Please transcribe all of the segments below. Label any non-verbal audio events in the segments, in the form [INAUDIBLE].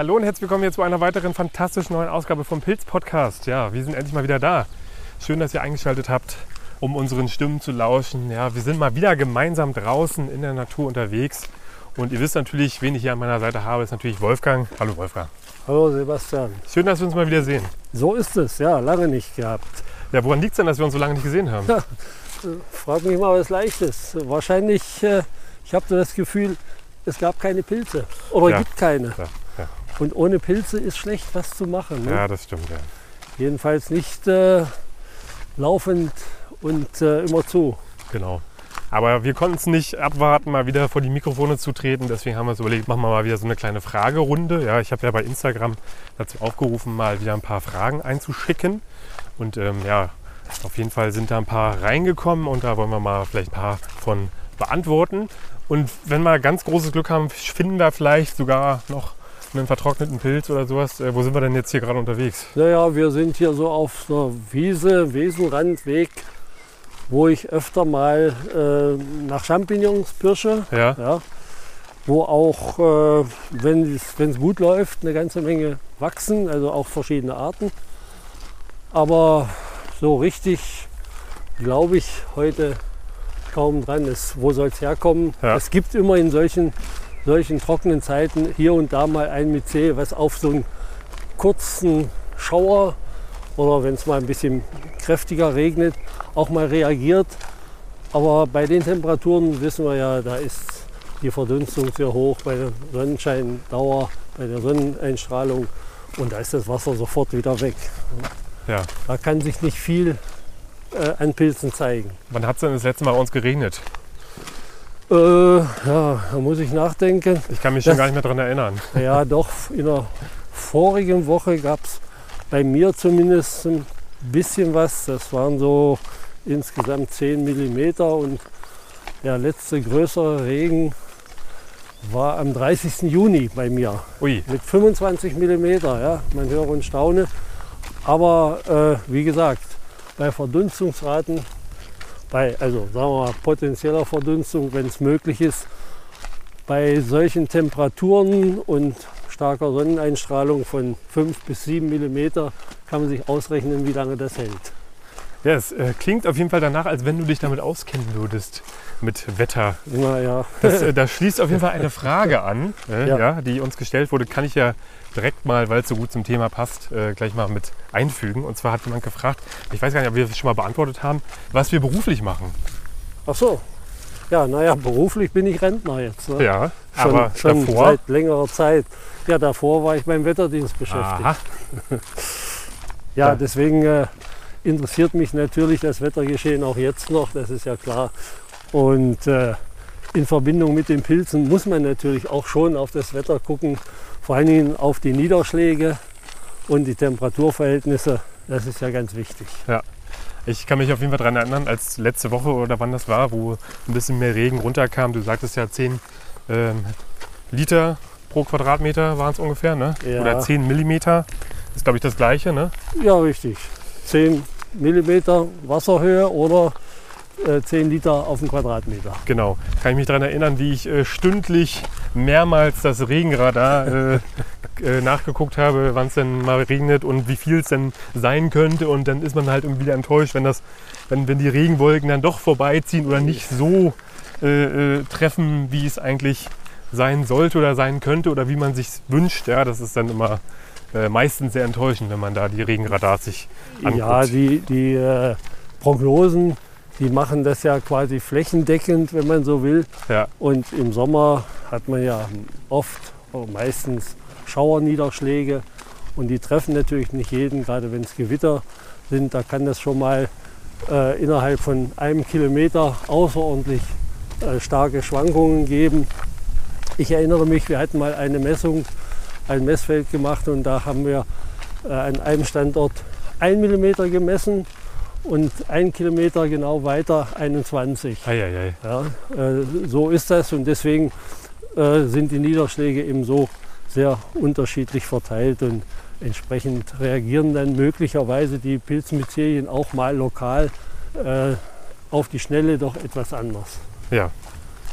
Hallo und herzlich willkommen hier zu einer weiteren fantastischen neuen Ausgabe vom Pilz Podcast. Ja, wir sind endlich mal wieder da. Schön, dass ihr eingeschaltet habt, um unseren Stimmen zu lauschen. Ja, wir sind mal wieder gemeinsam draußen in der Natur unterwegs. Und ihr wisst natürlich, wen ich hier an meiner Seite habe, ist natürlich Wolfgang. Hallo Wolfgang. Hallo Sebastian. Schön, dass wir uns mal wieder sehen. So ist es, ja, lange nicht gehabt. Ja, woran liegt es denn, dass wir uns so lange nicht gesehen haben? Ja, frag mich mal was Leichtes. Wahrscheinlich, äh, ich habe das Gefühl, es gab keine Pilze oder ja. gibt keine. Ja. Und ohne Pilze ist schlecht was zu machen. Ne? Ja, das stimmt. Ja. Jedenfalls nicht äh, laufend und äh, immer zu. Genau. Aber wir konnten es nicht abwarten, mal wieder vor die Mikrofone zu treten. Deswegen haben wir uns überlegt, machen wir mal wieder so eine kleine Fragerunde. Ja, ich habe ja bei Instagram dazu aufgerufen, mal wieder ein paar Fragen einzuschicken. Und ähm, ja, auf jeden Fall sind da ein paar reingekommen und da wollen wir mal vielleicht ein paar von beantworten. Und wenn wir ganz großes Glück haben, finden wir vielleicht sogar noch einen vertrockneten Pilz oder sowas. Äh, wo sind wir denn jetzt hier gerade unterwegs? Naja, wir sind hier so auf einer Wiese, Wiesenrandweg, wo ich öfter mal äh, nach Champignons pirsche. Ja. ja wo auch, äh, wenn es gut läuft, eine ganze Menge wachsen, also auch verschiedene Arten. Aber so richtig glaube ich heute kaum dran ist. Wo soll es herkommen? Ja. Es gibt immer in solchen, solchen trockenen Zeiten hier und da mal ein Myzel, was auf so einen kurzen Schauer oder wenn es mal ein bisschen kräftiger regnet, auch mal reagiert. Aber bei den Temperaturen wissen wir ja, da ist die Verdunstung sehr hoch bei der Sonnenscheindauer, bei der Sonneneinstrahlung und da ist das Wasser sofort wieder weg. Ja. Da kann sich nicht viel äh, an Pilzen zeigen. Wann hat es denn das letzte Mal bei uns geregnet? Äh, ja, da muss ich nachdenken. Ich kann mich das, schon gar nicht mehr daran erinnern. Ja, doch, in der vorigen Woche gab es bei mir zumindest ein bisschen was. Das waren so insgesamt 10 mm und der letzte größere Regen war am 30. Juni bei mir. Ui. Mit 25 mm, ja, man höre und staune. Aber äh, wie gesagt, bei Verdunstungsraten, bei, also sagen wir mal, potenzieller Verdunstung, wenn es möglich ist, bei solchen Temperaturen und starker Sonneneinstrahlung von 5 bis 7 mm kann man sich ausrechnen, wie lange das hält. Ja, es äh, klingt auf jeden Fall danach, als wenn du dich damit auskennen würdest, mit Wetter. Na ja. Das, äh, [LAUGHS] da schließt auf jeden Fall eine Frage an, äh, ja. ja. die uns gestellt wurde. Kann ich ja direkt mal, weil es so gut zum Thema passt, äh, gleich mal mit einfügen. Und zwar hat jemand gefragt, ich weiß gar nicht, ob wir das schon mal beantwortet haben, was wir beruflich machen. Ach so. Ja, naja, beruflich bin ich Rentner jetzt. Ne? Ja, schon, aber schon davor? seit längerer Zeit. Ja, davor war ich beim Wetterdienst beschäftigt. Aha. [LAUGHS] ja, ja, deswegen äh, interessiert mich natürlich das Wettergeschehen auch jetzt noch, das ist ja klar. Und äh, in Verbindung mit den Pilzen muss man natürlich auch schon auf das Wetter gucken vor allen Dingen auf die Niederschläge und die Temperaturverhältnisse. Das ist ja ganz wichtig. Ja. Ich kann mich auf jeden Fall daran erinnern, als letzte Woche oder wann das war, wo ein bisschen mehr Regen runterkam. Du sagtest ja 10 ähm, Liter pro Quadratmeter waren es ungefähr, ne? Ja. Oder 10 Millimeter. Das ist, glaube ich, das gleiche, ne? Ja, richtig. 10 Millimeter Wasserhöhe oder 10 äh, Liter auf den Quadratmeter. Genau. Kann ich mich daran erinnern, wie ich äh, stündlich mehrmals das Regenradar äh, äh, nachgeguckt habe, wann es denn mal regnet und wie viel es denn sein könnte. Und dann ist man halt irgendwie wieder enttäuscht, wenn, das, wenn, wenn die Regenwolken dann doch vorbeiziehen oder nicht so äh, äh, treffen, wie es eigentlich sein sollte oder sein könnte oder wie man sich wünscht. Ja, das ist dann immer meistens sehr enttäuschend, wenn man da die Regenradars sich anguckt. Ja, die, die Prognosen die machen das ja quasi flächendeckend, wenn man so will. Ja. Und im Sommer hat man ja oft, meistens Schauerniederschläge. Und die treffen natürlich nicht jeden, gerade wenn es Gewitter sind. Da kann das schon mal äh, innerhalb von einem Kilometer außerordentlich äh, starke Schwankungen geben. Ich erinnere mich, wir hatten mal eine Messung, ein Messfeld gemacht und da haben wir äh, an einem Standort 1 mm gemessen und ein Kilometer genau weiter 21. Ei, ei, ei. Ja, äh, so ist das und deswegen äh, sind die Niederschläge eben so sehr unterschiedlich verteilt und entsprechend reagieren dann möglicherweise die Pilzmyzelien auch mal lokal äh, auf die Schnelle doch etwas anders. Ja,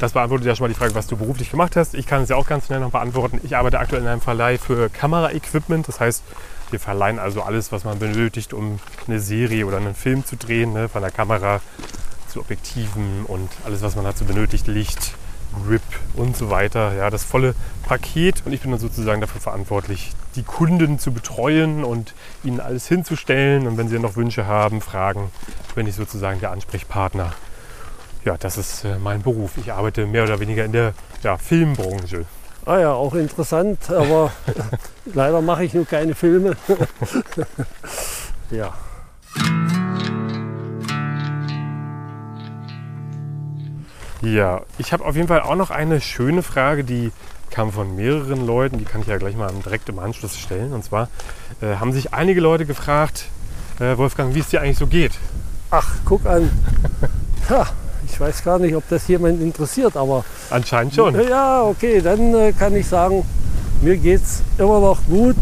Das beantwortet ja schon mal die Frage, was du beruflich gemacht hast. Ich kann es ja auch ganz schnell noch beantworten. Ich arbeite aktuell in einem Verleih für Kameraequipment. Das heißt, wir verleihen also alles, was man benötigt, um eine Serie oder einen Film zu drehen. Ne? Von der Kamera zu Objektiven und alles, was man dazu benötigt. Licht, Grip und so weiter. Ja, das volle Paket. Und ich bin dann sozusagen dafür verantwortlich, die Kunden zu betreuen und ihnen alles hinzustellen. Und wenn sie noch Wünsche haben, Fragen, bin ich sozusagen der Ansprechpartner. Ja, das ist äh, mein Beruf. Ich arbeite mehr oder weniger in der ja, Filmbranche. Ah ja, auch interessant, aber [LAUGHS] leider mache ich nur keine Filme. [LAUGHS] ja. Ja, ich habe auf jeden Fall auch noch eine schöne Frage, die kam von mehreren Leuten, die kann ich ja gleich mal direkt im Anschluss stellen. Und zwar äh, haben sich einige Leute gefragt, äh, Wolfgang, wie es dir eigentlich so geht. Ach, guck an. Ha, ich weiß gar nicht, ob das jemand interessiert, aber. Anscheinend schon. Ja, okay, dann äh, kann ich sagen, mir geht es immer noch gut.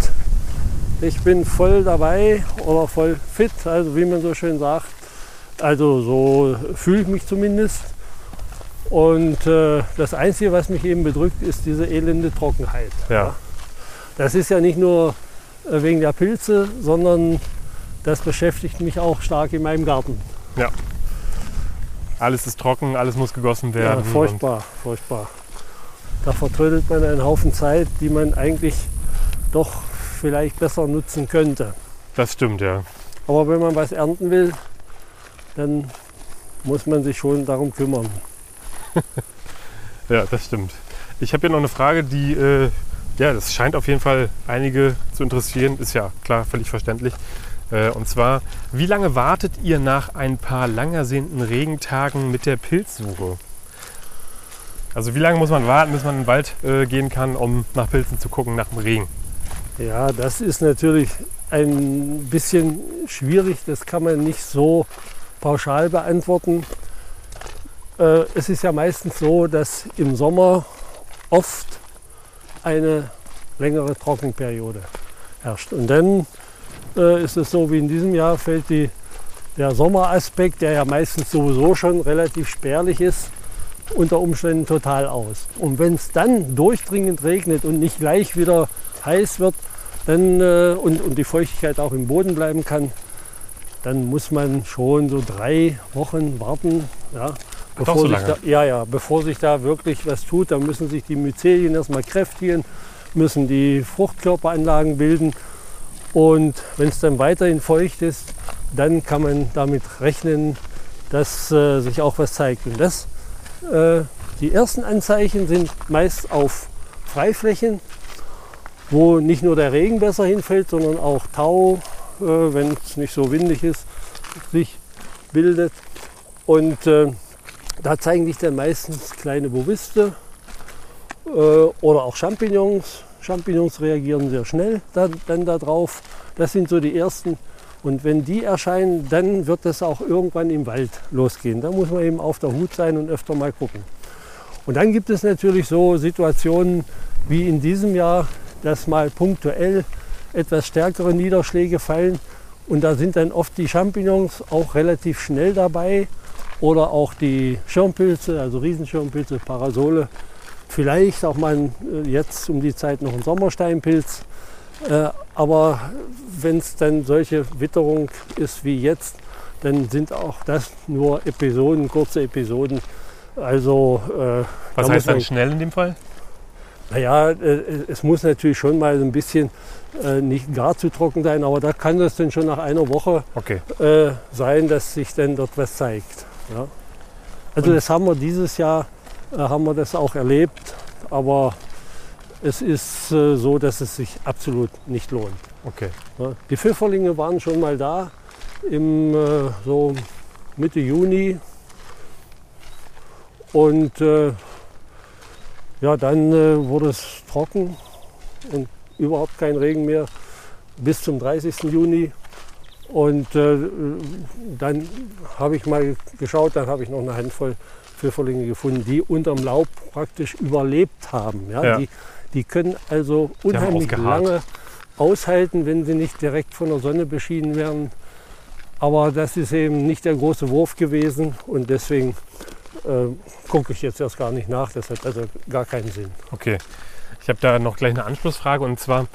Ich bin voll dabei oder voll fit, also wie man so schön sagt. Also so fühle ich mich zumindest. Und äh, das Einzige, was mich eben bedrückt, ist diese elende Trockenheit. Ja. Das ist ja nicht nur äh, wegen der Pilze, sondern das beschäftigt mich auch stark in meinem Garten. Ja. Alles ist trocken, alles muss gegossen werden. Ja, furchtbar, furchtbar. Da vertrödelt man einen Haufen Zeit, die man eigentlich doch vielleicht besser nutzen könnte. Das stimmt, ja. Aber wenn man was ernten will, dann muss man sich schon darum kümmern. [LAUGHS] ja, das stimmt. Ich habe hier noch eine Frage, die, äh, ja, das scheint auf jeden Fall einige zu interessieren. Ist ja klar, völlig verständlich. Äh, und zwar, wie lange wartet ihr nach ein paar langersehnten Regentagen mit der Pilzsuche? Also wie lange muss man warten, bis man in den Wald äh, gehen kann, um nach Pilzen zu gucken, nach dem Regen? Ja, das ist natürlich ein bisschen schwierig. Das kann man nicht so pauschal beantworten. Äh, es ist ja meistens so, dass im Sommer oft eine längere Trockenperiode herrscht. Und dann äh, ist es so wie in diesem Jahr, fällt die, der Sommeraspekt, der ja meistens sowieso schon relativ spärlich ist, unter Umständen total aus. Und wenn es dann durchdringend regnet und nicht gleich wieder heiß wird dann, äh, und, und die Feuchtigkeit auch im Boden bleiben kann, dann muss man schon so drei Wochen warten. Ja, bevor so sich da, ja, ja, bevor sich da wirklich was tut, dann müssen sich die Myzelien erstmal kräftigen, müssen die Fruchtkörperanlagen bilden und wenn es dann weiterhin feucht ist, dann kann man damit rechnen, dass äh, sich auch was zeigt. Und das, äh, die ersten Anzeichen sind meist auf Freiflächen, wo nicht nur der Regen besser hinfällt, sondern auch Tau, äh, wenn es nicht so windig ist, sich bildet. Und äh, da zeigen sich dann meistens kleine Boviste äh, oder auch Champignons, Champignons reagieren sehr schnell dann, dann darauf. Das sind so die ersten. Und wenn die erscheinen, dann wird es auch irgendwann im Wald losgehen. Da muss man eben auf der Hut sein und öfter mal gucken. Und dann gibt es natürlich so Situationen wie in diesem Jahr, dass mal punktuell etwas stärkere Niederschläge fallen. Und da sind dann oft die Champignons auch relativ schnell dabei oder auch die Schirmpilze, also Riesenschirmpilze, Parasole Vielleicht auch mal äh, jetzt um die Zeit noch ein Sommersteinpilz. Äh, aber wenn es dann solche Witterung ist wie jetzt, dann sind auch das nur Episoden, kurze Episoden. Also, äh, Was heißt dann schnell in dem Fall? Naja, äh, es muss natürlich schon mal ein bisschen äh, nicht gar zu trocken sein, aber da kann das dann schon nach einer Woche okay. äh, sein, dass sich dann dort was zeigt. Ja? Also Und das haben wir dieses Jahr haben wir das auch erlebt. Aber es ist äh, so, dass es sich absolut nicht lohnt. Okay. Die Pfifferlinge waren schon mal da im äh, so Mitte Juni. Und äh, ja, dann wurde es trocken und überhaupt kein Regen mehr bis zum 30. Juni. Und äh, dann habe ich mal geschaut, dann habe ich noch eine Handvoll Pfifferlinge gefunden, die unterm Laub praktisch überlebt haben. Ja? ja. Die, die können also unheimlich lange aushalten, wenn sie nicht direkt von der Sonne beschieden werden. Aber das ist eben nicht der große Wurf gewesen und deswegen äh, gucke ich jetzt erst gar nicht nach. Das hat also gar keinen Sinn. Okay. Ich habe da noch gleich eine Anschlussfrage und zwar,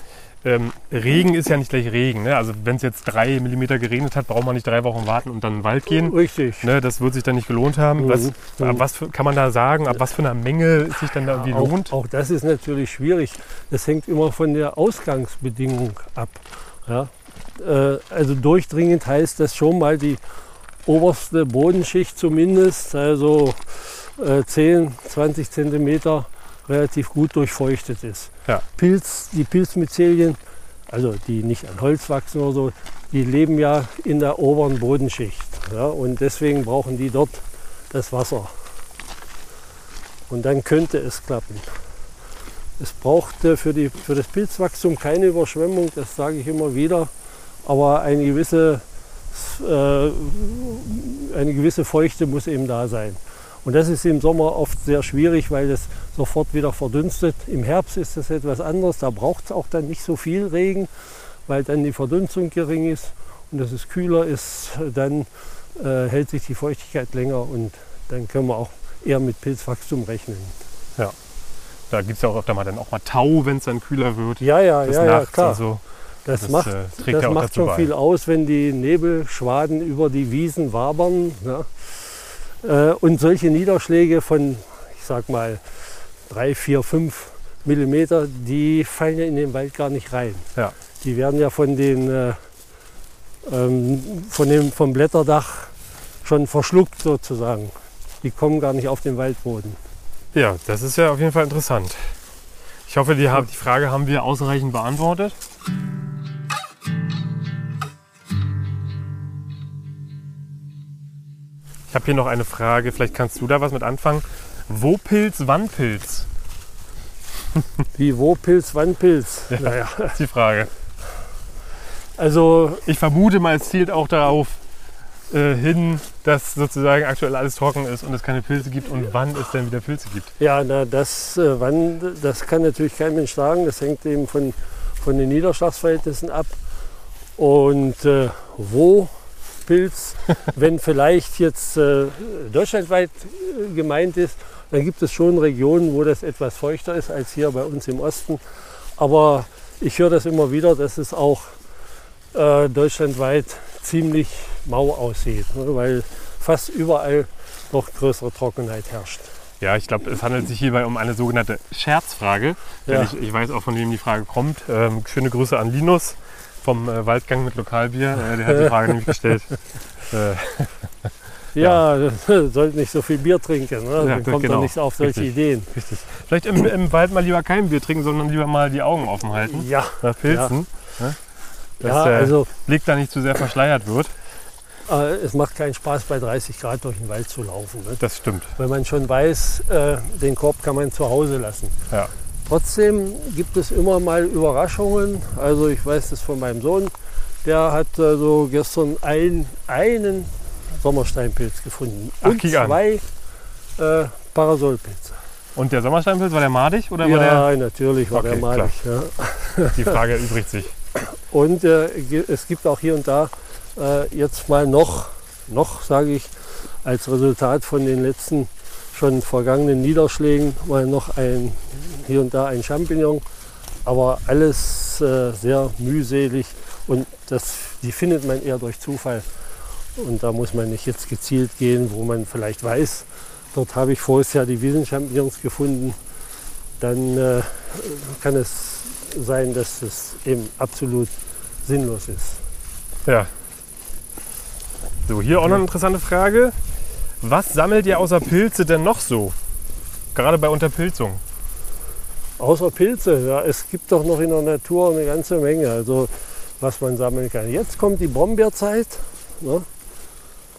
ähm, Regen ist ja nicht gleich Regen. Ne? Also wenn es jetzt drei Millimeter geregnet hat, braucht man nicht drei Wochen warten und dann in den Wald gehen. Richtig. Ne? Das wird sich dann nicht gelohnt haben. Mhm. Was, mhm. was für, kann man da sagen, ab was für einer Menge es sich dann da irgendwie auch, lohnt? Auch das ist natürlich schwierig. Das hängt immer von der Ausgangsbedingung ab. Ja? Äh, also durchdringend heißt das schon mal die oberste Bodenschicht zumindest, also äh, 10, 20 Zentimeter relativ gut durchfeuchtet ist. Ja. Pilz, die Pilzmyzelien, also die nicht an Holz wachsen oder so, die leben ja in der oberen Bodenschicht. Ja, und deswegen brauchen die dort das Wasser. Und dann könnte es klappen. Es braucht für, die, für das Pilzwachstum keine Überschwemmung, das sage ich immer wieder, aber eine gewisse, äh, eine gewisse Feuchte muss eben da sein. Und das ist im Sommer oft sehr schwierig, weil es sofort wieder verdünstet. Im Herbst ist das etwas anderes. Da braucht es auch dann nicht so viel Regen, weil dann die Verdunstung gering ist und dass es kühler ist. Dann äh, hält sich die Feuchtigkeit länger und dann können wir auch eher mit Pilzwachstum rechnen. Ja. Da gibt es ja auch öfter mal dann auch mal Tau, wenn es dann kühler wird. Ja, ja, ja, ja, klar. So. Das, das, macht, äh, das macht schon bei. viel aus, wenn die Nebelschwaden über die Wiesen wabern. Ja. Äh, und solche Niederschläge von, ich sag mal, 3, 4, 5 Millimeter, die fallen ja in den Wald gar nicht rein. Ja. Die werden ja von den, äh, ähm, von dem, vom Blätterdach schon verschluckt sozusagen. Die kommen gar nicht auf den Waldboden. Ja, das ist ja auf jeden Fall interessant. Ich hoffe, die, die Frage haben wir ausreichend beantwortet. Ich habe hier noch eine Frage, vielleicht kannst du da was mit anfangen. Wo Pilz, wann Pilz? [LAUGHS] Wie wo Pilz, wann Pilz? Ja, naja. [LAUGHS] ist die Frage. Also ich vermute mal, es zielt auch darauf äh, hin, dass sozusagen aktuell alles trocken ist und es keine Pilze gibt und wann es denn wieder Pilze gibt. Ja, na, das, äh, wann, das kann natürlich kein Mensch sagen. Das hängt eben von, von den Niederschlagsverhältnissen ab. Und äh, wo Pilz. Wenn vielleicht jetzt äh, deutschlandweit äh, gemeint ist, dann gibt es schon Regionen, wo das etwas feuchter ist als hier bei uns im Osten. Aber ich höre das immer wieder, dass es auch äh, deutschlandweit ziemlich mau aussieht, ne, weil fast überall noch größere Trockenheit herrscht. Ja, ich glaube, es handelt sich hierbei um eine sogenannte Scherzfrage. Ja. Ich, ich, weiß auch, von wem die Frage kommt. Ähm, schöne Grüße an Linus vom äh, Waldgang mit Lokalbier. Äh, der hat die Frage nämlich gestellt. [LAUGHS] Äh, [LAUGHS] ja, ja. [LAUGHS] sollte nicht so viel Bier trinken. Ne? Dann kommt genau. man nicht auf solche Richtig. Ideen. Richtig. Vielleicht im, im, Wald mal lieber kein Bier trinken, sondern lieber mal die Augen offen halten. Ja. Nach Pilzen. Ja. Ne? Dass ja, der also, Blick da nicht zu sehr verschleiert wird. Äh, es macht keinen Spaß, bei 30 Grad durch den Wald zu laufen. Ne? Das stimmt. Weil man schon weiß, äh, den Korb kann man zu Hause lassen. Ja. Trotzdem gibt es immer mal Überraschungen. Also ich weiß das von meinem Sohn. Der hat also gestern ein, einen Sommersteinpilz gefunden Ach, und zwei äh, Parasolpilze. Und der Sommersteinpilz, war der madig? Oder ja, war der... natürlich war okay, der madig. Ja. [LAUGHS] Die Frage erübrigt sich. Und äh, es gibt auch hier und da äh, jetzt mal noch, noch sage ich, als Resultat von den letzten schon vergangenen Niederschlägen mal noch ein, hier und da ein Champignon, aber alles äh, sehr mühselig und das, die findet man eher durch Zufall. Und da muss man nicht jetzt gezielt gehen, wo man vielleicht weiß, dort habe ich vorher Jahr die Wiesenchampignons gefunden. Dann äh, kann es sein, dass es eben absolut sinnlos ist. Ja. So, hier auch noch eine interessante Frage. Was sammelt ihr außer Pilze denn noch so? Gerade bei Unterpilzung. Außer Pilze, ja, es gibt doch noch in der Natur eine ganze Menge, also was man sammeln kann. Jetzt kommt die Brombeerzeit. Ne?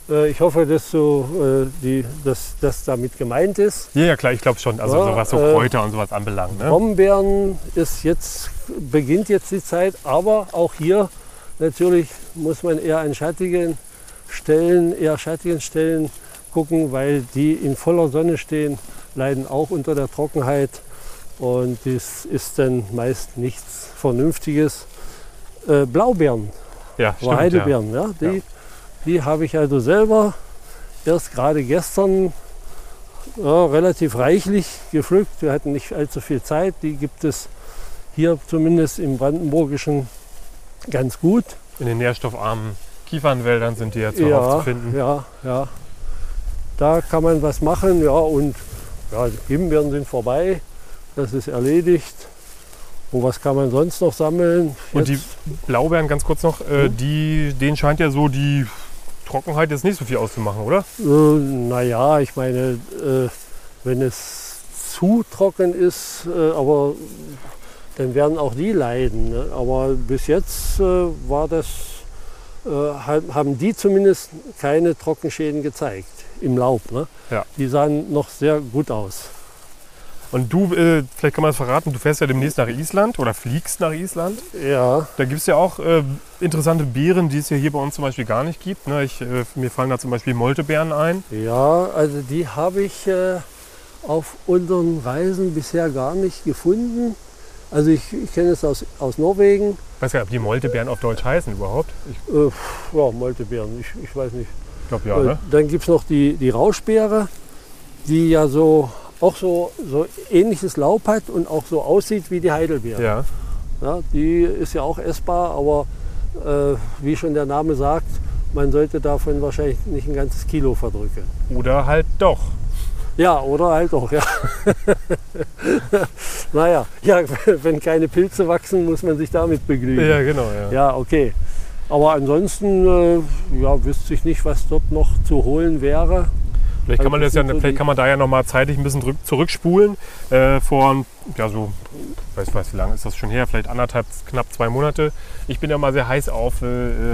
Äh, ich hoffe, dass, so, äh, die, dass das damit gemeint ist. Ja, ja klar, ich glaube schon. Also ja, so was so äh, Kräuter äh, und sowas anbelangt. Ne? Brombeeren ist jetzt, beginnt jetzt die Zeit, aber auch hier natürlich muss man eher an schattigen Stellen, eher schattigen Stellen gucken, weil die in voller Sonne stehen, leiden auch unter der Trockenheit und das ist dann meist nichts Vernünftiges. Äh, Blaubeeren, ja, stimmt, Heidelbeeren, ja. ja die, ja. die habe ich also selber erst gerade gestern ja, relativ reichlich gepflückt. Wir hatten nicht allzu viel Zeit. Die gibt es hier zumindest im Brandenburgischen ganz gut. In den nährstoffarmen Kiefernwäldern sind die ja zu ja, zu finden. Ja, ja. Da kann man was machen, ja, und ja, die Himbeeren sind vorbei. Das ist erledigt. Und was kann man sonst noch sammeln? Und die Blaubeeren, ganz kurz noch, äh, hm? die, denen scheint ja so die Trockenheit jetzt nicht so viel auszumachen, oder? Äh, naja, ich meine, äh, wenn es zu trocken ist, äh, aber dann werden auch die leiden. Ne? Aber bis jetzt äh, war das, äh, haben die zumindest keine Trockenschäden gezeigt im Laub. Ne? Ja. Die sahen noch sehr gut aus. Und du, äh, vielleicht kann man das verraten, du fährst ja demnächst nach Island oder fliegst nach Island. Ja. Da gibt es ja auch äh, interessante Beeren, die es ja hier bei uns zum Beispiel gar nicht gibt. Ne? Ich, äh, mir fallen da zum Beispiel Moltebeeren ein. Ja, also die habe ich äh, auf unseren Reisen bisher gar nicht gefunden. Also ich, ich kenne es aus, aus Norwegen. Ich weiß gar nicht, ob die Moltebeeren auf Deutsch heißen überhaupt. Ich, äh, ja, Moltebeeren, ich, ich weiß nicht. Glaube ja. Ne? Dann gibt es noch die, die Rauschbeere, die ja so auch so, so ähnliches Laub hat und auch so aussieht wie die Heidelbeere. Ja. ja die ist ja auch essbar, aber äh, wie schon der Name sagt, man sollte davon wahrscheinlich nicht ein ganzes Kilo verdrücken. Oder halt doch. Ja, oder halt doch, ja. [LAUGHS] naja, ja, [LAUGHS] wenn keine Pilze wachsen, muss man sich damit begnügen. Ja, genau. Ja, ja okay. Aber ansonsten äh, ja, wüsste ich nicht, was dort noch zu holen wäre. Vielleicht kann man, das ja, vielleicht kann man da ja noch mal zeitlich ein bisschen zurückspulen. Äh, vor, ja so, ich weiß, weiß wie lange ist das schon her, vielleicht anderthalb, knapp zwei Monate. Ich bin ja mal sehr heiß auf äh,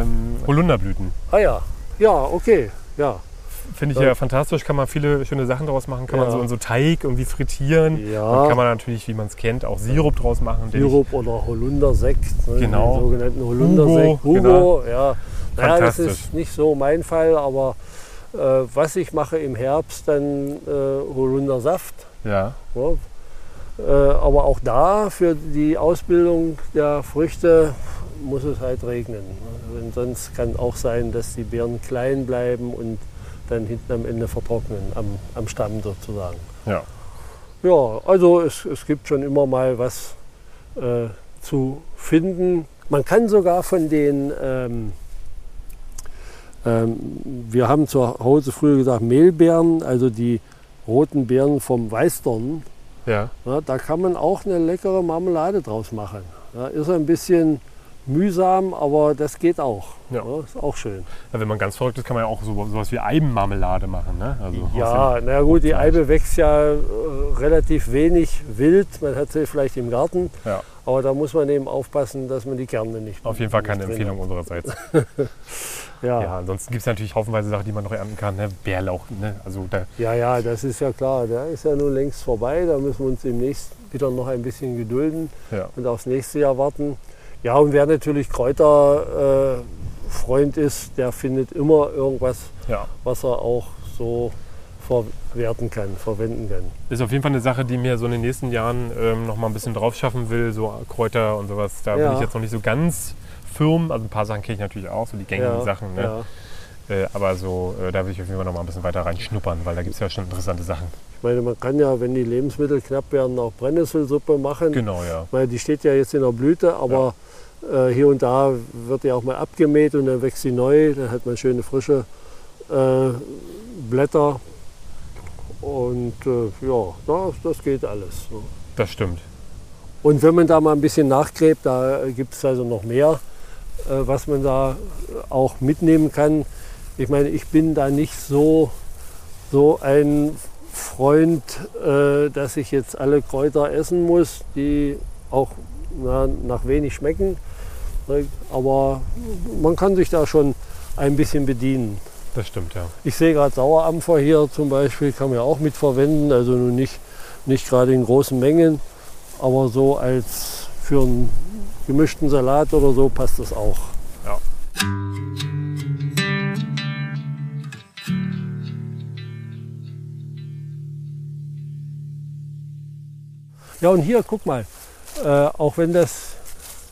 ähm, Holunderblüten. Ah ja, ja, okay, ja. Finde ich ja. fantastisch, kann man viele schöne Sachen daraus machen. Kann ja. man so in so Teig irgendwie frittieren. Ja. Dann kann man natürlich, wie man es kennt, auch Sirup draus machen. Sirup oder Holundersekt. Ne, genau. Den sogenannten Holundersekt. Hugo, Hugo genau. ja. Naja, das ist nicht so mein Fall, aber äh, was ich mache im Herbst, dann äh, Holundersaft. Ja. ja. Äh, aber auch da für die Ausbildung der Früchte muss es halt regnen. Denn sonst kann auch sein, dass die Beeren klein bleiben und dann hinten am Ende vertrocknen, am, am Stamm sozusagen. Ja. Ja, also es, es gibt schon immer mal was äh, zu finden. Man kann sogar von den ähm, ähm, wir haben zu Hause früher gesagt Mehlbeeren, also die roten Beeren vom Weißdorn. Ja. ja. da kann man auch eine leckere Marmelade draus machen. Ja, ist ein bisschen mühsam, aber das geht auch. Ja. ja ist auch schön. Ja, wenn man ganz verrückt ist, kann man ja auch so, sowas wie Eibenmarmelade machen. Ne? Also ja, na gut, die Eibe wächst ja äh, relativ wenig wild. Man hat sie vielleicht im Garten. Ja. Aber da muss man eben aufpassen, dass man die Kerne nicht. Auf jeden Fall keine Empfehlung unsererseits. [LAUGHS] ja. ja, ansonsten gibt es natürlich haufenweise Sachen, die man noch ernten kann. Ne? Bärlauch. Ne? Also da ja, ja, das ist ja klar. Der ist ja nun längst vorbei. Da müssen wir uns demnächst wieder noch ein bisschen gedulden ja. und aufs nächste Jahr warten. Ja, und wer natürlich Kräuterfreund äh, ist, der findet immer irgendwas, ja. was er auch so verwerten kann, verwenden kann. Ist auf jeden Fall eine Sache, die mir so in den nächsten Jahren ähm, noch mal ein bisschen drauf schaffen will, so Kräuter und sowas. Da ja. bin ich jetzt noch nicht so ganz firm. Also ein paar Sachen kenne ich natürlich auch, so die gängigen ja, Sachen. Ne? Ja. Äh, aber so, äh, da will ich auf jeden Fall noch mal ein bisschen weiter reinschnuppern, weil da gibt es ja schon interessante Sachen. Ich meine, man kann ja, wenn die Lebensmittel knapp werden, auch Brennnesselsuppe machen. Genau, ja. Weil die steht ja jetzt in der Blüte, aber äh, hier und da wird die auch mal abgemäht und dann wächst sie neu. Dann hat man schöne frische äh, Blätter. Und äh, ja, das, das geht alles. Ne? Das stimmt. Und wenn man da mal ein bisschen nachgräbt, da gibt es also noch mehr, äh, was man da auch mitnehmen kann. Ich meine, ich bin da nicht so, so ein Freund, äh, dass ich jetzt alle Kräuter essen muss, die auch na, nach wenig schmecken. Aber man kann sich da schon ein bisschen bedienen. Das stimmt, ja. Ich sehe gerade Sauerampfer hier zum Beispiel, kann man ja auch mitverwenden. Also nun nicht, nicht gerade in großen Mengen, aber so als für einen gemischten Salat oder so passt das auch. Ja. Ja, und hier, guck mal, äh, auch wenn das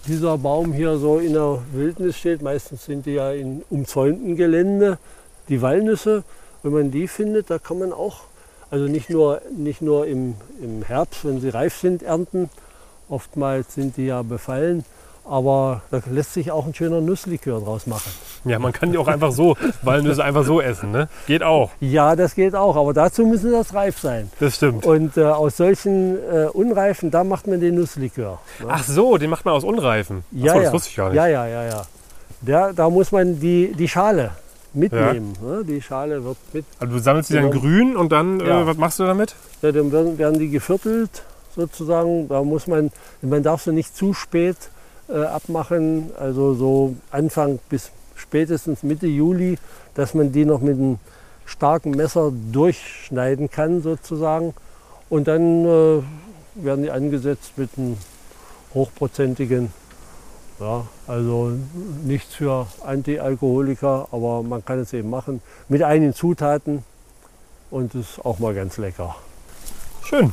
dieser Baum hier so in der Wildnis steht, meistens sind die ja in umzäunten Gelände, die Walnüsse, wenn man die findet, da kann man auch Also nicht nur, nicht nur im, im Herbst, wenn sie reif sind, ernten. Oftmals sind die ja befallen. Aber da lässt sich auch ein schöner Nusslikör draus machen. Ja, man kann die auch einfach so, Walnüsse einfach so essen, ne? Geht auch. Ja, das geht auch, aber dazu müssen das reif sein. Das stimmt. Und äh, aus solchen äh, Unreifen, da macht man den Nusslikör. Ne? Ach so, den macht man aus Unreifen. Ja, Achso, ja. das wusste ich gar nicht. Ja, ja, ja, ja. Der, da muss man die, die Schale mitnehmen. Ja. Ne? Die Schale wird mit. Also du sammelst die dann grün und dann, äh, ja. äh, was machst du damit? Ja, dann werden, werden die geviertelt sozusagen. Da muss man, man darf sie nicht zu spät äh, abmachen, also so Anfang bis spätestens Mitte Juli, dass man die noch mit einem starken Messer durchschneiden kann sozusagen. Und dann äh, werden die angesetzt mit einem hochprozentigen, ja, also nichts für Antialkoholiker, aber man kann es eben machen mit einigen Zutaten und ist auch mal ganz lecker. Schön.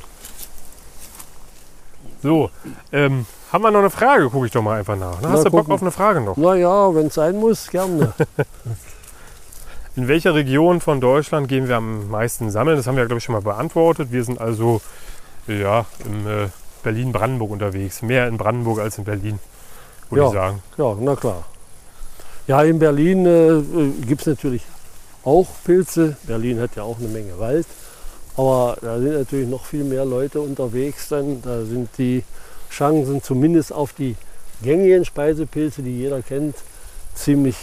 So, ähm, haben wir noch eine Frage? Gucke ich doch mal einfach nach. Na, hast du Bock auf eine Frage noch? Na ja, wenn es sein muss, gerne. [LAUGHS] In welcher Region von Deutschland gehen wir am meisten sammeln? Das haben wir, glaube ich, schon mal beantwortet. Wir sind also ja, im äh, Berlin-Brandenburg unterwegs. Mehr in Brandenburg als in Berlin, würde ja, ich sagen. Ja, na klar. Ja, in Berlin äh, gibt es natürlich auch Pilze. Berlin hat ja auch eine Menge Wald. Aber da sind natürlich noch viel mehr Leute unterwegs. Dann. Da sind die Chancen, zumindest auf die gängigen Speisepilze, die jeder kennt, ziemlich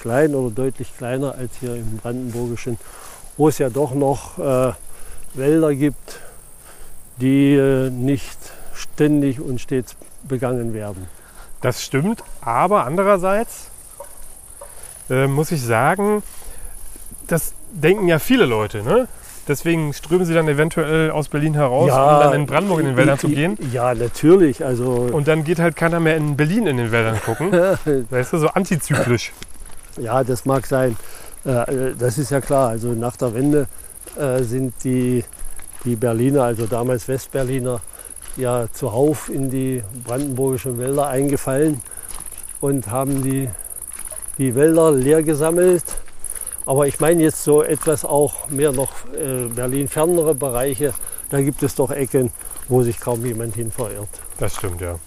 klein oder deutlich kleiner als hier im Brandenburgischen, wo es ja doch noch äh, Wälder gibt, die äh, nicht ständig und stets begangen werden. Das stimmt, aber andererseits äh, muss ich sagen, das denken ja viele Leute. Ne? Deswegen strömen sie dann eventuell aus Berlin heraus, ja, um dann in Brandenburg in den Wäldern zu gehen. Ja, natürlich. Also und dann geht halt keiner mehr in Berlin in den Wäldern gucken. [LAUGHS] weißt du, so antizyklisch. Ja, das mag sein. Äh, das ist ja klar. Also nach der Wende äh, sind die, die Berliner, also damals Westberliner, ja zuhauf in die brandenburgischen Wälder eingefallen und haben die, die Wälder leer gesammelt aber ich meine jetzt so etwas auch mehr noch äh, Berlin fernere Bereiche. Da gibt es doch Ecken, wo sich kaum jemand hin verirrt. Das stimmt, ja.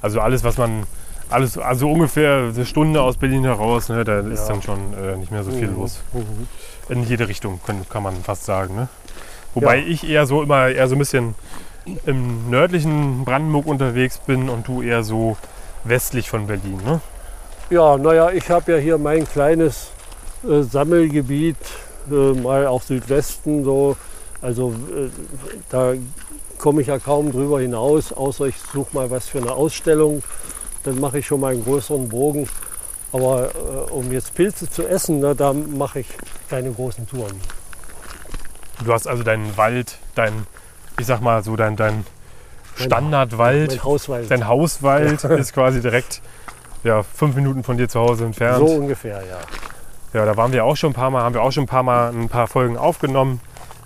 Also alles, was man, alles, also ungefähr eine Stunde aus Berlin heraus, ne, da ist dann schon äh, nicht mehr so viel mhm. los. Mhm. In jede Richtung kann, kann man fast sagen. Ne? Wobei ja. ich eher so immer eher so ein bisschen im nördlichen Brandenburg unterwegs bin und du eher so westlich von Berlin. Ne? Ja, naja, ich habe ja hier mein kleines äh, Sammelgebiet, äh, mal auch Südwesten so. Also äh, da komme ich ja kaum drüber hinaus, außer ich suche mal was für eine Ausstellung. Dann mache ich schon mal einen größeren Bogen. Aber um jetzt Pilze zu essen, na, da mache ich keine großen Touren. Du hast also deinen Wald, dein, ich sag mal so, dein, dein Standardwald, mein Hauswald. dein Hauswald ist quasi direkt ja, fünf Minuten von dir zu Hause entfernt. So ungefähr, ja. Ja, da waren wir auch schon ein paar Mal, haben wir auch schon ein paar Mal ein paar Folgen aufgenommen.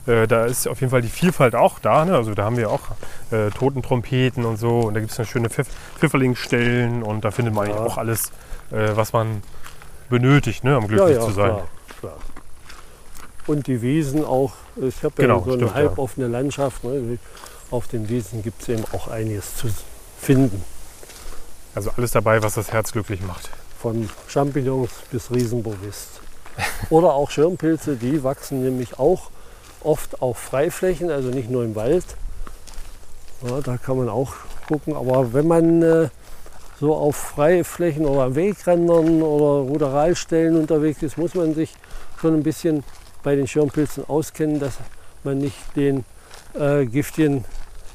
Äh, da ist auf jeden Fall die Vielfalt auch da. Ne? Also da haben wir auch äh, Totentrompeten und so. Und da gibt es eine schöne Pfiff Pfifferlingsstellen und da findet man ja. eigentlich auch alles, äh, was man benötigt, ne? um glücklich ja, ja, zu sein. Klar, klar. Und die Wiesen auch. Ich habe ja genau, so eine stimmt, halboffene Landschaft. Ne? Auf den Wiesen gibt es eben auch einiges zu finden. Also alles dabei, was das Herz glücklich macht von Champignons bis Riesenbovist. Oder auch Schirmpilze, die wachsen nämlich auch oft auf Freiflächen, also nicht nur im Wald. Ja, da kann man auch gucken. Aber wenn man äh, so auf Freiflächen oder Wegrändern oder Ruderalstellen unterwegs ist, muss man sich schon ein bisschen bei den Schirmpilzen auskennen, dass man nicht den äh, giftigen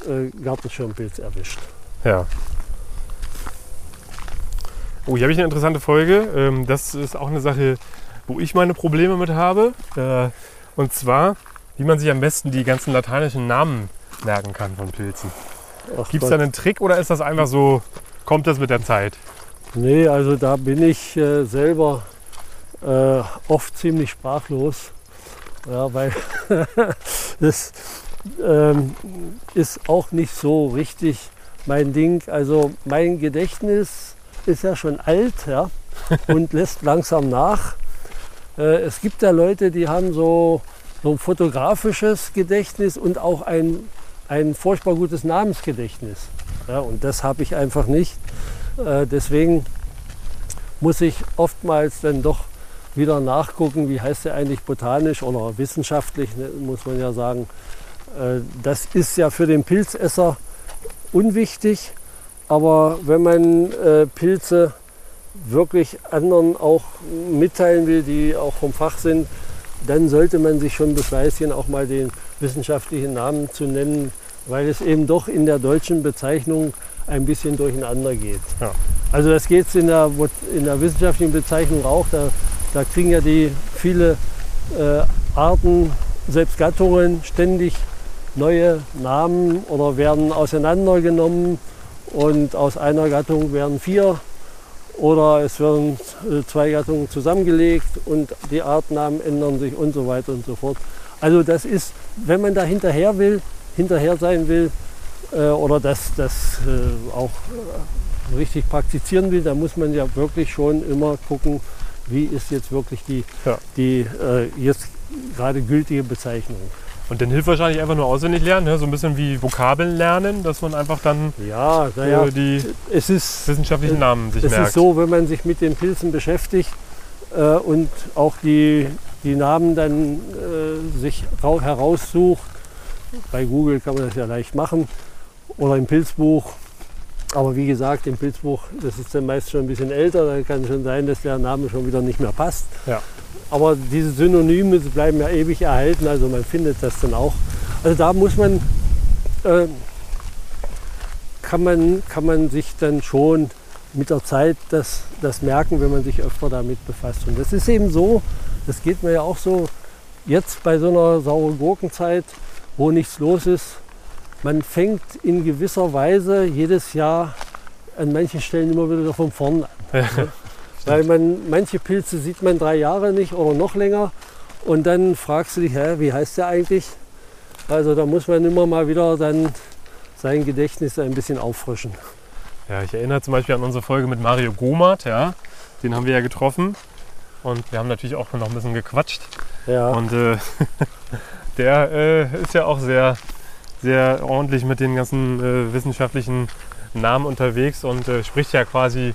äh, Gartenschirmpilz erwischt. Ja, Oh, hier habe ich eine interessante Folge. Ähm, das ist auch eine Sache, wo ich meine Probleme mit habe. Äh, und zwar, wie man sich am besten die ganzen lateinischen Namen merken kann von Pilzen. Gibt es da einen Trick oder ist das einfach so, kommt das mit der Zeit? Nee, also da bin ich äh, selber äh, oft ziemlich sprachlos. Ja, weil [LAUGHS] das ähm, ist auch nicht so richtig mein Ding. Also mein Gedächtnis ist ja schon alt ja, [LAUGHS] und lässt langsam nach. Äh, es gibt ja Leute, die haben so so ein fotografisches Gedächtnis und auch ein, ein furchtbar gutes Namensgedächtnis. Ja, und das habe ich einfach nicht. Äh, deswegen muss ich oftmals dann doch wieder nachgucken, wie heißt der eigentlich botanisch oder wissenschaftlich, ne, muss man ja sagen. Äh, das ist ja für den Pilzesser unwichtig, aber wenn man äh, Pilze wirklich anderen auch mitteilen will, die auch vom Fach sind, dann sollte man sich schon befleißigen, auch mal den wissenschaftlichen Namen zu nennen, weil es eben doch in der deutschen Bezeichnung ein bisschen durcheinander geht. Ja. Also das geht in der, in der wissenschaftlichen Bezeichnung auch. Da, da kriegen ja die viele äh, Arten, selbst Gattungen, ständig neue Namen oder werden auseinandergenommen und aus einer Gattung werden vier oder es werden äh, zwei Gattungen zusammengelegt und die Artnamen ändern sich und so weiter und so fort. Also das ist, wenn man da hinterher will, hinterher sein will äh, oder das, das äh, auch äh, richtig praktizieren will, dann muss man ja wirklich schon immer gucken, wie ist jetzt wirklich die, ja. die äh, jetzt gerade gültige Bezeichnung. Und dann hilft wahrscheinlich einfach nur auswendig lernen, ne? so ein bisschen wie Vokabeln lernen, dass man einfach dann ja, ja, äh, die es ist, wissenschaftlichen Namen sich es merkt. Es ist so, wenn man sich mit den Pilzen beschäftigt äh, und auch die, die Namen dann äh, sich heraussucht, bei Google kann man das ja leicht machen oder im Pilzbuch. Aber wie gesagt, im Pilzbuch, das ist dann meist schon ein bisschen älter, da kann es schon sein, dass der Name schon wieder nicht mehr passt. Ja. Aber diese Synonyme bleiben ja ewig erhalten, also man findet das dann auch. Also da muss man, äh, kann man, kann man sich dann schon mit der Zeit das, das merken, wenn man sich öfter damit befasst. Und das ist eben so, das geht mir ja auch so, jetzt bei so einer sauren Gurkenzeit, wo nichts los ist, man fängt in gewisser Weise jedes Jahr an manchen Stellen immer wieder von vorn an. [LAUGHS] Weil man, manche Pilze sieht man drei Jahre nicht oder noch länger und dann fragst du dich, hä, wie heißt der eigentlich? Also da muss man immer mal wieder dann sein Gedächtnis ein bisschen auffrischen. Ja, ich erinnere zum Beispiel an unsere Folge mit Mario Gomat, ja. Den haben wir ja getroffen. Und wir haben natürlich auch noch ein bisschen gequatscht. Ja. Und äh, [LAUGHS] der äh, ist ja auch sehr, sehr ordentlich mit den ganzen äh, wissenschaftlichen Namen unterwegs und äh, spricht ja quasi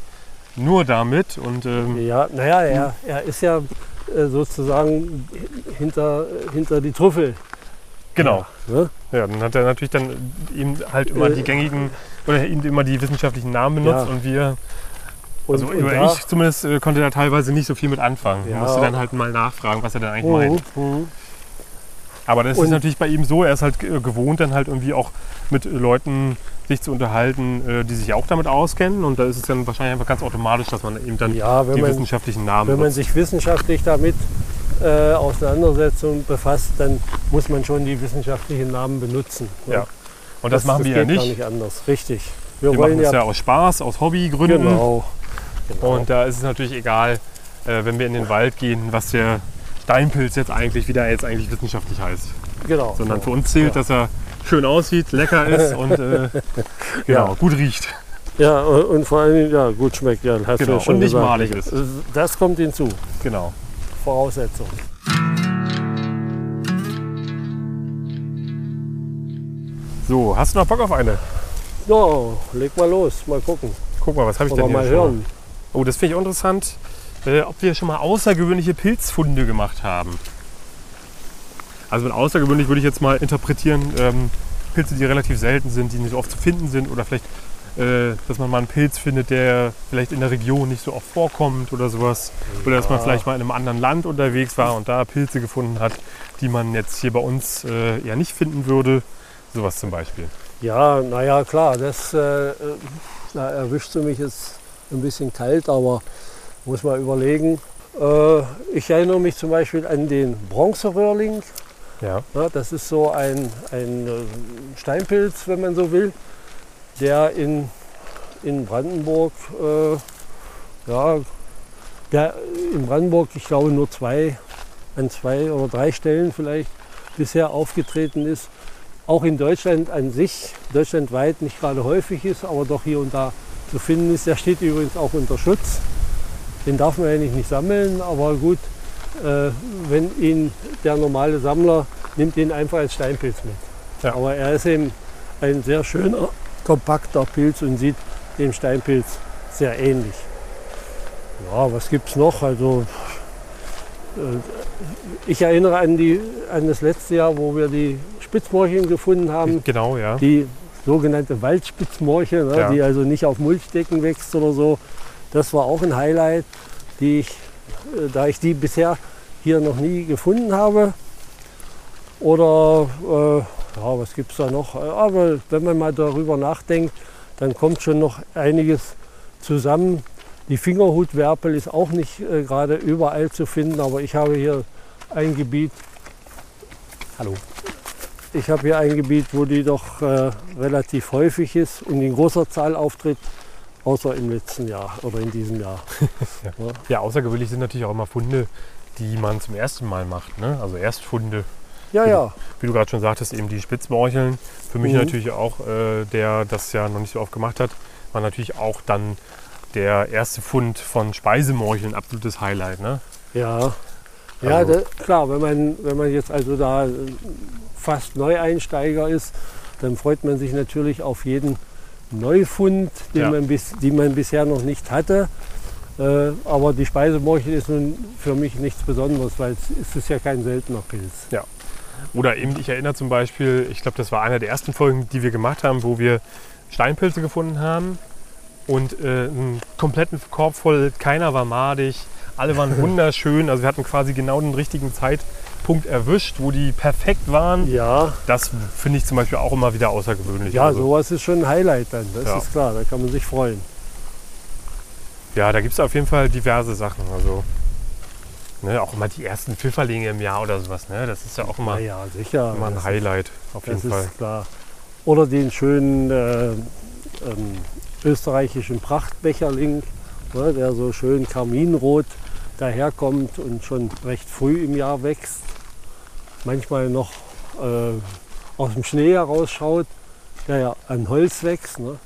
nur damit. Und, ähm, ja, naja, er, er ist ja äh, sozusagen hinter, hinter die Trüffel. Genau. Ja, ne? ja, dann hat er natürlich dann ihm halt immer die äh, gängigen oder ihm immer die wissenschaftlichen Namen benutzt ja. und wir. Also und, und ich zumindest äh, konnte da teilweise nicht so viel mit anfangen. Ja. Musste dann halt mal nachfragen, was er denn eigentlich mhm. meint. Mhm. Aber das und ist natürlich bei ihm so, er ist halt gewohnt, dann halt irgendwie auch mit Leuten sich zu unterhalten, äh, die sich auch damit auskennen. Und da ist es dann wahrscheinlich einfach ganz automatisch, dass man eben dann ja, die man, wissenschaftlichen Namen Wenn nutzt. man sich wissenschaftlich damit äh, auseinandersetzt und befasst, dann muss man schon die wissenschaftlichen Namen benutzen. Ja. Und das, das machen wir das ja nicht. nicht anders. Richtig. Wir, wir machen das ja aus Spaß, aus Hobbygründen. Genau. genau. Und da ist es natürlich egal, äh, wenn wir in den Wald gehen, was der Steinpilz jetzt eigentlich, wie der jetzt eigentlich wissenschaftlich heißt. Genau. Sondern für uns zählt, ja. dass er schön aussieht, lecker ist und äh, [LAUGHS] genau, ja. gut riecht. Ja, und vor allem ja, gut schmeckt. Ja, hast genau. ja schon und nicht gesagt. malig ist. Das kommt hinzu. Genau. Voraussetzung. So, hast du noch Bock auf eine? Ja, leg mal los, mal gucken. Guck mal, was habe ich denn hier mal hören. Oh, das finde ich interessant, äh, ob wir schon mal außergewöhnliche Pilzfunde gemacht haben. Also mit außergewöhnlich würde ich jetzt mal interpretieren, ähm, Pilze, die relativ selten sind, die nicht so oft zu finden sind oder vielleicht, äh, dass man mal einen Pilz findet, der vielleicht in der Region nicht so oft vorkommt oder sowas. Ja. Oder dass man vielleicht mal in einem anderen Land unterwegs war und da Pilze gefunden hat, die man jetzt hier bei uns äh, eher nicht finden würde. Sowas zum Beispiel. Ja, naja, klar, das äh, da erwischst du mich jetzt ein bisschen kalt, aber muss mal überlegen. Äh, ich erinnere mich zum Beispiel an den Bronzeröhrling. Ja. ja. das ist so ein, ein äh, Steinpilz, wenn man so will, der in, in Brandenburg, äh, ja, der in Brandenburg, ich glaube, nur zwei, an zwei oder drei Stellen vielleicht bisher aufgetreten ist. Auch in Deutschland an sich, deutschlandweit nicht gerade häufig ist, aber doch hier und da zu finden ist. Der steht übrigens auch unter Schutz. Den darf man eigentlich nicht sammeln, aber gut, äh, wenn ihn der normale Sammler nimmt ihn einfach als Steinpilz mit. Ja. Aber er ist eben ein sehr schöner, kompakter Pilz und sieht dem Steinpilz sehr ähnlich. Ja, was gibt es noch? Also äh, ich erinnere an, die, an das letzte Jahr, wo wir die Spitzmorcheln gefunden haben. Genau, ja. Die sogenannte Waldspitzmorche, ne, ja. die also nicht auf Mulchdecken wächst oder so. Das war auch ein Highlight, die ich, äh, da ich die bisher hier noch nie gefunden habe. Oder äh, ja, was gibt es da noch? Aber wenn man mal darüber nachdenkt, dann kommt schon noch einiges zusammen. Die Fingerhutwerpel ist auch nicht äh, gerade überall zu finden, aber ich habe hier ein Gebiet. Hallo. Ich habe hier ein Gebiet, wo die doch äh, relativ häufig ist und in großer Zahl auftritt, außer im letzten Jahr oder in diesem Jahr. [LAUGHS] ja. Ja. außergewöhnlich sind natürlich auch immer Funde, die man zum ersten Mal macht. Ne? Also Erstfunde. Ja, wie, ja. Wie du gerade schon sagtest, eben die Spitzmorcheln. Für mich mhm. natürlich auch, äh, der das ja noch nicht so oft gemacht hat, war natürlich auch dann der erste Fund von Speisemorcheln absolutes Highlight. Ne? Ja, ja, also. das, klar, wenn man, wenn man jetzt also da fast Neueinsteiger ist, dann freut man sich natürlich auf jeden Neufund, den, ja. man, bis, den man bisher noch nicht hatte. Äh, aber die Speisemorchel ist nun für mich nichts Besonderes, weil es, es ist ja kein seltener Pilz. Ja. Oder eben, ich erinnere zum Beispiel, ich glaube, das war einer der ersten Folgen, die wir gemacht haben, wo wir Steinpilze gefunden haben und äh, einen kompletten Korb voll, keiner war madig, alle waren [LAUGHS] wunderschön. Also wir hatten quasi genau den richtigen Zeitpunkt erwischt, wo die perfekt waren. Ja. Das finde ich zum Beispiel auch immer wieder außergewöhnlich. Ja, also. sowas ist schon ein Highlight dann, das ja. ist klar, da kann man sich freuen. Ja, da gibt es auf jeden Fall diverse Sachen. Also ne, auch immer die ersten Pfifferlinge im Jahr oder sowas. Ne? Das ist ja auch immer, ja, sicher. immer ein Highlight auf jeden Fall. klar. Oder den schönen äh, ähm, österreichischen Prachtbecherling, ne, der so schön karminrot daherkommt und schon recht früh im Jahr wächst. Manchmal noch äh, aus dem Schnee herausschaut, der ja an Holz wächst. Ne?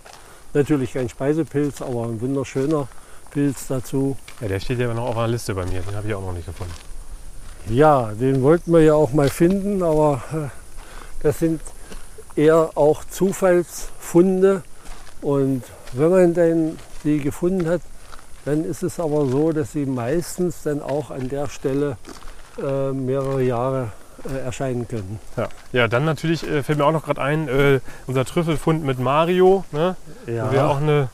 Natürlich kein Speisepilz, aber ein wunderschöner Pilz dazu. Ja, der steht ja noch auf einer Liste bei mir, den habe ich auch noch nicht gefunden. Ja, den wollten wir ja auch mal finden, aber äh, das sind eher auch Zufallsfunde. Und wenn man denn die gefunden hat, dann ist es aber so, dass sie meistens dann auch an der Stelle äh, mehrere Jahre äh, erscheinen können. Ja, ja dann natürlich äh, fällt mir auch noch gerade ein, äh, unser Trüffelfund mit Mario, ne? ja. wo wir auch eine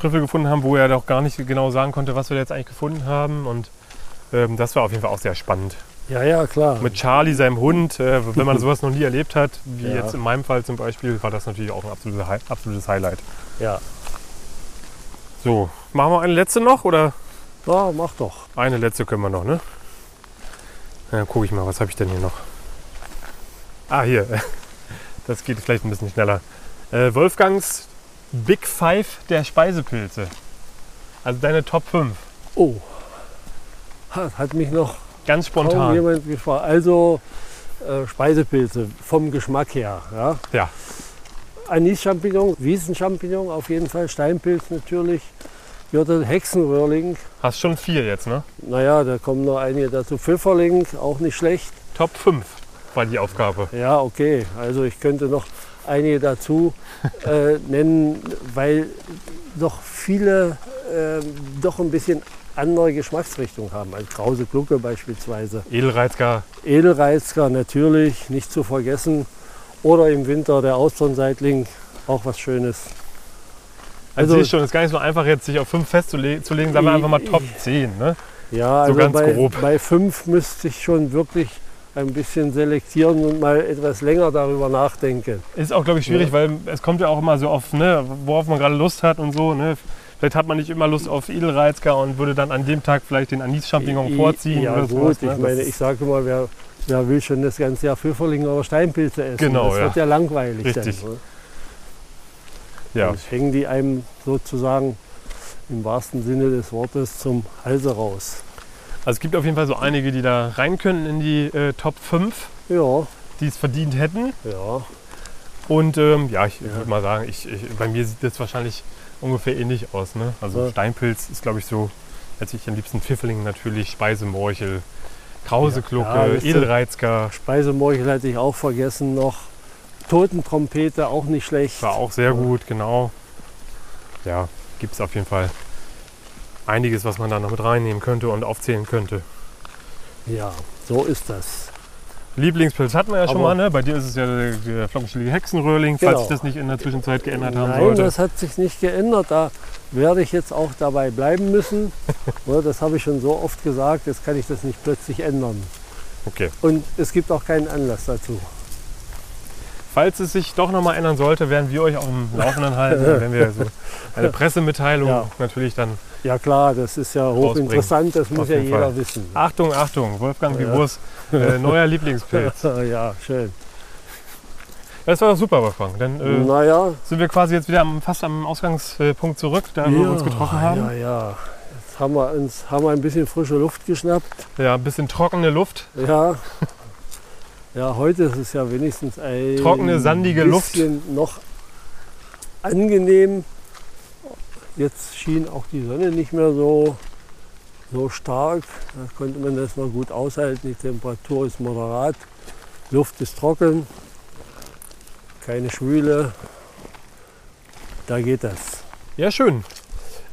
Trüffel gefunden haben, wo er doch gar nicht genau sagen konnte, was wir jetzt eigentlich gefunden haben. Und ähm, das war auf jeden Fall auch sehr spannend. Ja, ja, klar. Mit Charlie, seinem Hund, äh, wenn man [LAUGHS] sowas noch nie erlebt hat, wie ja. jetzt in meinem Fall zum Beispiel, war das natürlich auch ein absolutes, absolutes Highlight. Ja. So, machen wir eine letzte noch oder? Ja, mach doch. Eine letzte können wir noch, ne? Dann gucke ich mal, was habe ich denn hier noch? Ah, hier. [LAUGHS] Das geht vielleicht ein bisschen schneller. Äh, Wolfgangs Big Five der Speisepilze. Also deine Top 5. Oh. Hat mich noch ganz spontan jemand gefragt. Also äh, Speisepilze vom Geschmack her. Ja. ja. Anis-Champignon, Wiesenchampignon auf jeden Fall, Steinpilz natürlich, Jodel, Hexenröhrling. Hast schon vier jetzt, ne? Naja, da kommen noch einige dazu. Pfifferling, auch nicht schlecht. Top 5 war die Aufgabe. Ja, okay. Also ich könnte noch einige dazu äh, [LAUGHS] nennen, weil doch viele äh, doch ein bisschen andere Geschmacksrichtung haben, als Krause Glucke beispielsweise. Edelreizker. Edelreizker natürlich, nicht zu vergessen. Oder im Winter der Austernseitling, auch was Schönes. Also, also schon, es ist gar nicht so einfach, jetzt sich auf fünf festzulegen. Sagen wir einfach mal Top 10. Ne? Ja, so also ganz bei, grob. bei fünf müsste ich schon wirklich ein bisschen selektieren und mal etwas länger darüber nachdenken. Ist auch, glaube ich, schwierig, ja. weil es kommt ja auch immer so auf, ne, worauf man gerade Lust hat und so. Ne? Vielleicht hat man nicht immer Lust auf Edelreizker und würde dann an dem Tag vielleicht den Anis-Champignon vorziehen. Ja, oder gut, sowas, ne? ich meine, ich sage mal, wer, Wer will schon das ganze Jahr Pfifferlinge oder Steinpilze essen? Genau, das ja. wird ja langweilig Richtig. dann. Ja. Und hängen die einem sozusagen im wahrsten Sinne des Wortes zum Halse raus. Also es gibt auf jeden Fall so einige, die da rein können in die äh, Top 5, ja. die es verdient hätten. Ja. Und ähm, ja, ich ja. würde mal sagen, ich, ich, bei mir sieht das wahrscheinlich ungefähr ähnlich aus. Ne? Also ja. Steinpilz ist, glaube ich, so, als ich am liebsten Pfifferling natürlich, Speisemorchel, Krauseklucke, ja, Edelreizker. Speisemorchel hatte ich auch vergessen noch. Totentrompete auch nicht schlecht. War auch sehr gut, genau. Ja, gibt es auf jeden Fall einiges, was man da noch mit reinnehmen könnte und aufzählen könnte. Ja, so ist das. Lieblingspilz hatten wir ja schon mal, ne? Bei dir ist es ja der, der flockenschillige Hexenröhrling, genau. falls sich das nicht in der Zwischenzeit geändert haben Nein, sollte. das hat sich nicht geändert. Da werde ich jetzt auch dabei bleiben müssen. [LAUGHS] das habe ich schon so oft gesagt, jetzt kann ich das nicht plötzlich ändern. Okay. Und es gibt auch keinen Anlass dazu. Falls es sich doch nochmal ändern sollte, werden wir euch auch im Laufenden halten. [LAUGHS] wenn wir so eine Pressemitteilung ja. natürlich dann. Ja klar, das ist ja hochinteressant, das muss ja jeder Fall. wissen. Achtung, Achtung, Wolfgang ja. Wurst, äh, [LAUGHS] neuer Lieblingspilz. ja, schön. Das war doch super, Wolfgang. Dann äh, naja. sind wir quasi jetzt wieder am, fast am Ausgangspunkt zurück, da ja, wir uns getroffen haben. Ja, ja. Jetzt haben wir uns haben wir ein bisschen frische Luft geschnappt. Ja, ein bisschen trockene Luft. Ja. [LAUGHS] Ja, heute ist es ja wenigstens ein trockene, sandige Luft. noch angenehm. Jetzt schien auch die Sonne nicht mehr so, so stark. Da konnte man das noch gut aushalten. Die Temperatur ist moderat, Luft ist trocken keine Schwüle. Da geht das. Ja, schön.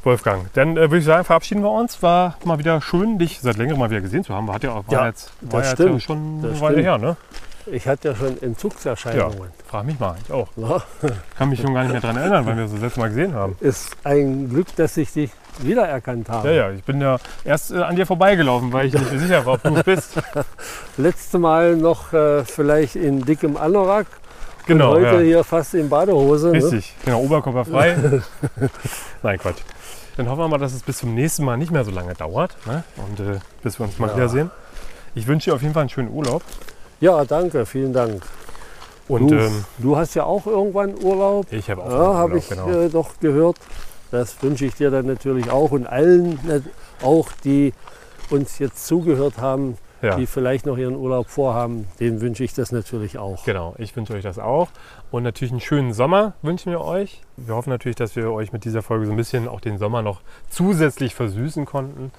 Wolfgang, dann äh, würde ich sagen, verabschieden wir uns. War mal wieder schön, dich seit längerem mal wieder gesehen zu haben. Hat ja, war ja, jetzt, war das jetzt schon das eine Weile her, ne? Ich hatte ja schon Entzugserscheinungen. Ja, frag mich mal, ich auch. Ja. Kann mich schon gar nicht mehr daran erinnern, weil wir uns das letzte Mal gesehen haben. Ist ein Glück, dass ich dich wiedererkannt habe. Ja, ja, ich bin ja erst äh, an dir vorbeigelaufen, weil ich nicht sicher war, ob du es bist. [LAUGHS] Letzte Mal noch äh, vielleicht in dickem Anorak Genau. Und heute ja. hier fast in Badehose. Ne? Richtig, ne? genau, oberkörperfrei. [LAUGHS] Nein, Quatsch. Dann hoffen wir mal, dass es bis zum nächsten Mal nicht mehr so lange dauert ne? und äh, bis wir uns mal ja. wiedersehen. Ich wünsche dir auf jeden Fall einen schönen Urlaub. Ja, danke, vielen Dank. Und du, ähm, du hast ja auch irgendwann Urlaub. Ich habe auch ja, Urlaub, habe ich genau. äh, doch gehört. Das wünsche ich dir dann natürlich auch und allen, äh, auch die uns jetzt zugehört haben, ja. die vielleicht noch ihren Urlaub vorhaben, denen wünsche ich das natürlich auch. Genau, ich wünsche euch das auch. Und natürlich einen schönen Sommer wünschen wir euch. Wir hoffen natürlich, dass wir euch mit dieser Folge so ein bisschen auch den Sommer noch zusätzlich versüßen konnten.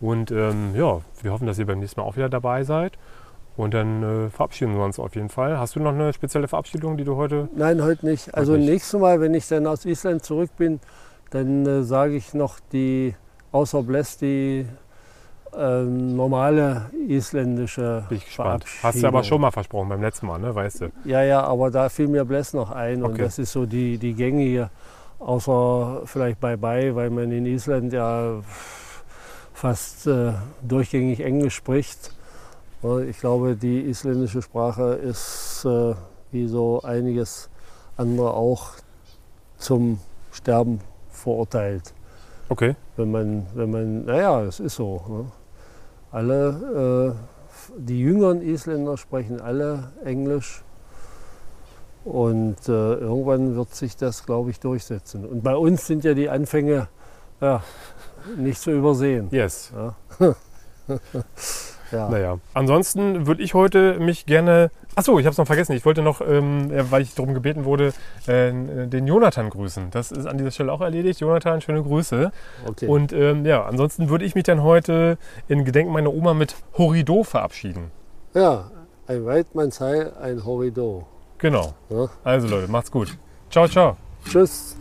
Und ähm, ja, wir hoffen, dass ihr beim nächsten Mal auch wieder dabei seid. Und dann äh, verabschieden wir uns auf jeden Fall. Hast du noch eine spezielle Verabschiedung, die du heute? Nein, heute nicht. Also nicht. nächstes Mal, wenn ich dann aus Island zurück bin, dann äh, sage ich noch die außer Bless die äh, normale isländische Bin ich gespannt. Hast du aber schon mal versprochen beim letzten Mal, ne? weißt du? Ja, ja, aber da fiel mir Bless noch ein okay. und das ist so die, die gängige, außer vielleicht bei Bye, weil man in Island ja fast äh, durchgängig Englisch spricht. Ich glaube, die isländische Sprache ist äh, wie so einiges andere auch zum Sterben verurteilt. Okay. Wenn man, wenn man, naja, es ist so. Ne? Alle, äh, die jüngeren Isländer sprechen alle Englisch. Und äh, irgendwann wird sich das, glaube ich, durchsetzen. Und bei uns sind ja die Anfänge ja, nicht zu übersehen. Yes. Ja. [LAUGHS] Ja. Naja. Ansonsten würde ich heute mich gerne. Achso, ich habe es noch vergessen. Ich wollte noch, ähm, weil ich darum gebeten wurde, äh, den Jonathan grüßen. Das ist an dieser Stelle auch erledigt. Jonathan, schöne Grüße. Okay. Und ähm, ja, ansonsten würde ich mich dann heute in Gedenken meiner Oma mit Horido verabschieden. Ja, ein Weidmannsheil, ein Horido. Genau. Ja. Also Leute, macht's gut. Ciao, ciao. Tschüss.